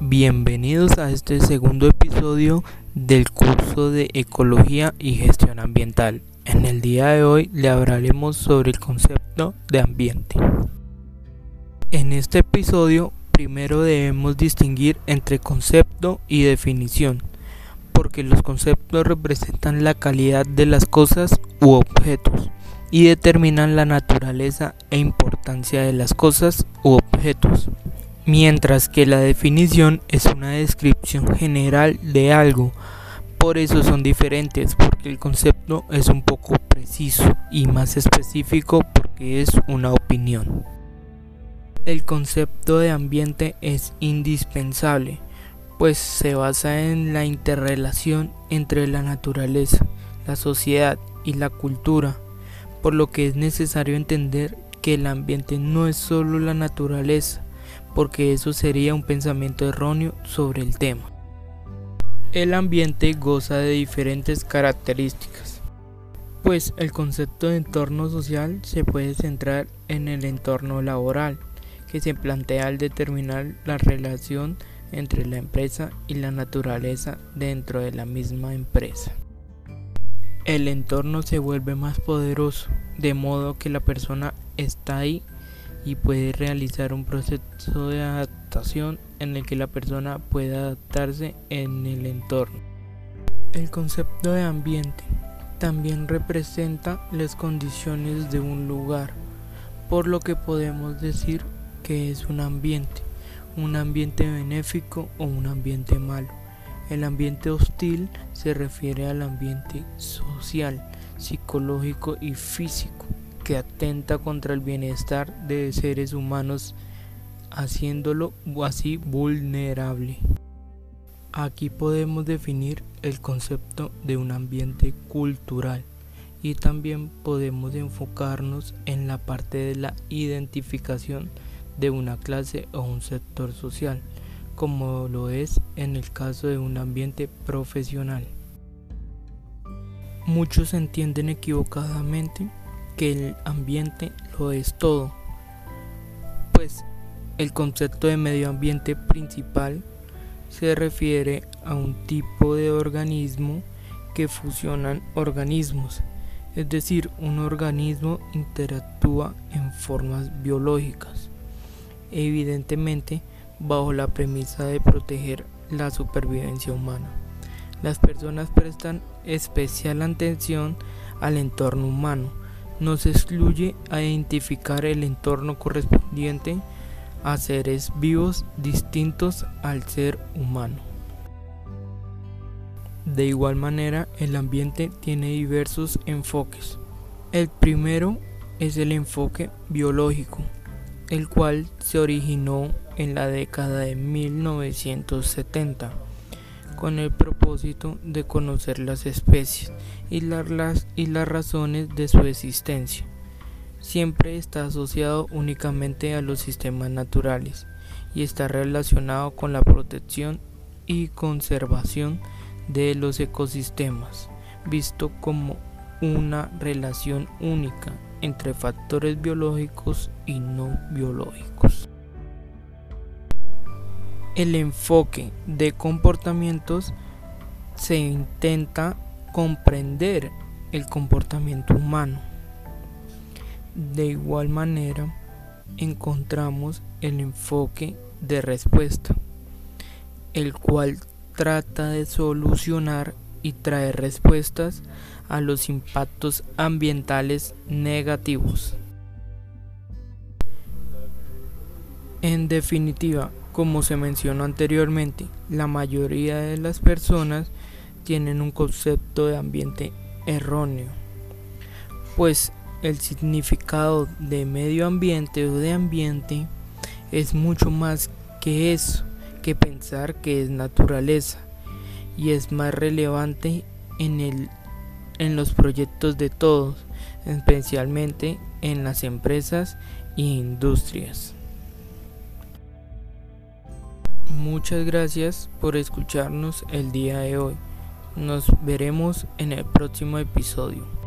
Bienvenidos a este segundo episodio del curso de Ecología y Gestión Ambiental. En el día de hoy le hablaremos sobre el concepto de ambiente. En este episodio primero debemos distinguir entre concepto y definición, porque los conceptos representan la calidad de las cosas u objetos y determinan la naturaleza e importancia de las cosas u objetos, mientras que la definición es una descripción general de algo. Por eso son diferentes, porque el concepto es un poco preciso y más específico porque es una opinión. El concepto de ambiente es indispensable, pues se basa en la interrelación entre la naturaleza, la sociedad y la cultura, por lo que es necesario entender que el ambiente no es solo la naturaleza, porque eso sería un pensamiento erróneo sobre el tema. El ambiente goza de diferentes características, pues el concepto de entorno social se puede centrar en el entorno laboral, que se plantea al determinar la relación entre la empresa y la naturaleza dentro de la misma empresa. El entorno se vuelve más poderoso, de modo que la persona está ahí y puede realizar un proceso de adaptación en el que la persona puede adaptarse en el entorno. El concepto de ambiente también representa las condiciones de un lugar, por lo que podemos decir que es un ambiente, un ambiente benéfico o un ambiente malo. El ambiente hostil se refiere al ambiente social, psicológico y físico que atenta contra el bienestar de seres humanos haciéndolo así vulnerable. Aquí podemos definir el concepto de un ambiente cultural y también podemos enfocarnos en la parte de la identificación de una clase o un sector social, como lo es en el caso de un ambiente profesional. Muchos entienden equivocadamente que el ambiente lo es todo, pues el concepto de medio ambiente principal se refiere a un tipo de organismo que fusionan organismos, es decir, un organismo interactúa en formas biológicas evidentemente bajo la premisa de proteger la supervivencia humana. Las personas prestan especial atención al entorno humano. No se excluye a identificar el entorno correspondiente a seres vivos distintos al ser humano. De igual manera, el ambiente tiene diversos enfoques. El primero es el enfoque biológico, el cual se originó en la década de 1970 con el propósito de conocer las especies y las, y las razones de su existencia. Siempre está asociado únicamente a los sistemas naturales y está relacionado con la protección y conservación de los ecosistemas, visto como una relación única entre factores biológicos y no biológicos. El enfoque de comportamientos se intenta comprender el comportamiento humano. De igual manera, encontramos el enfoque de respuesta, el cual trata de solucionar y traer respuestas a los impactos ambientales negativos. En definitiva, como se mencionó anteriormente, la mayoría de las personas tienen un concepto de ambiente erróneo, pues el significado de medio ambiente o de ambiente es mucho más que eso, que pensar que es naturaleza y es más relevante en, el, en los proyectos de todos, especialmente en las empresas e industrias. Muchas gracias por escucharnos el día de hoy. Nos veremos en el próximo episodio.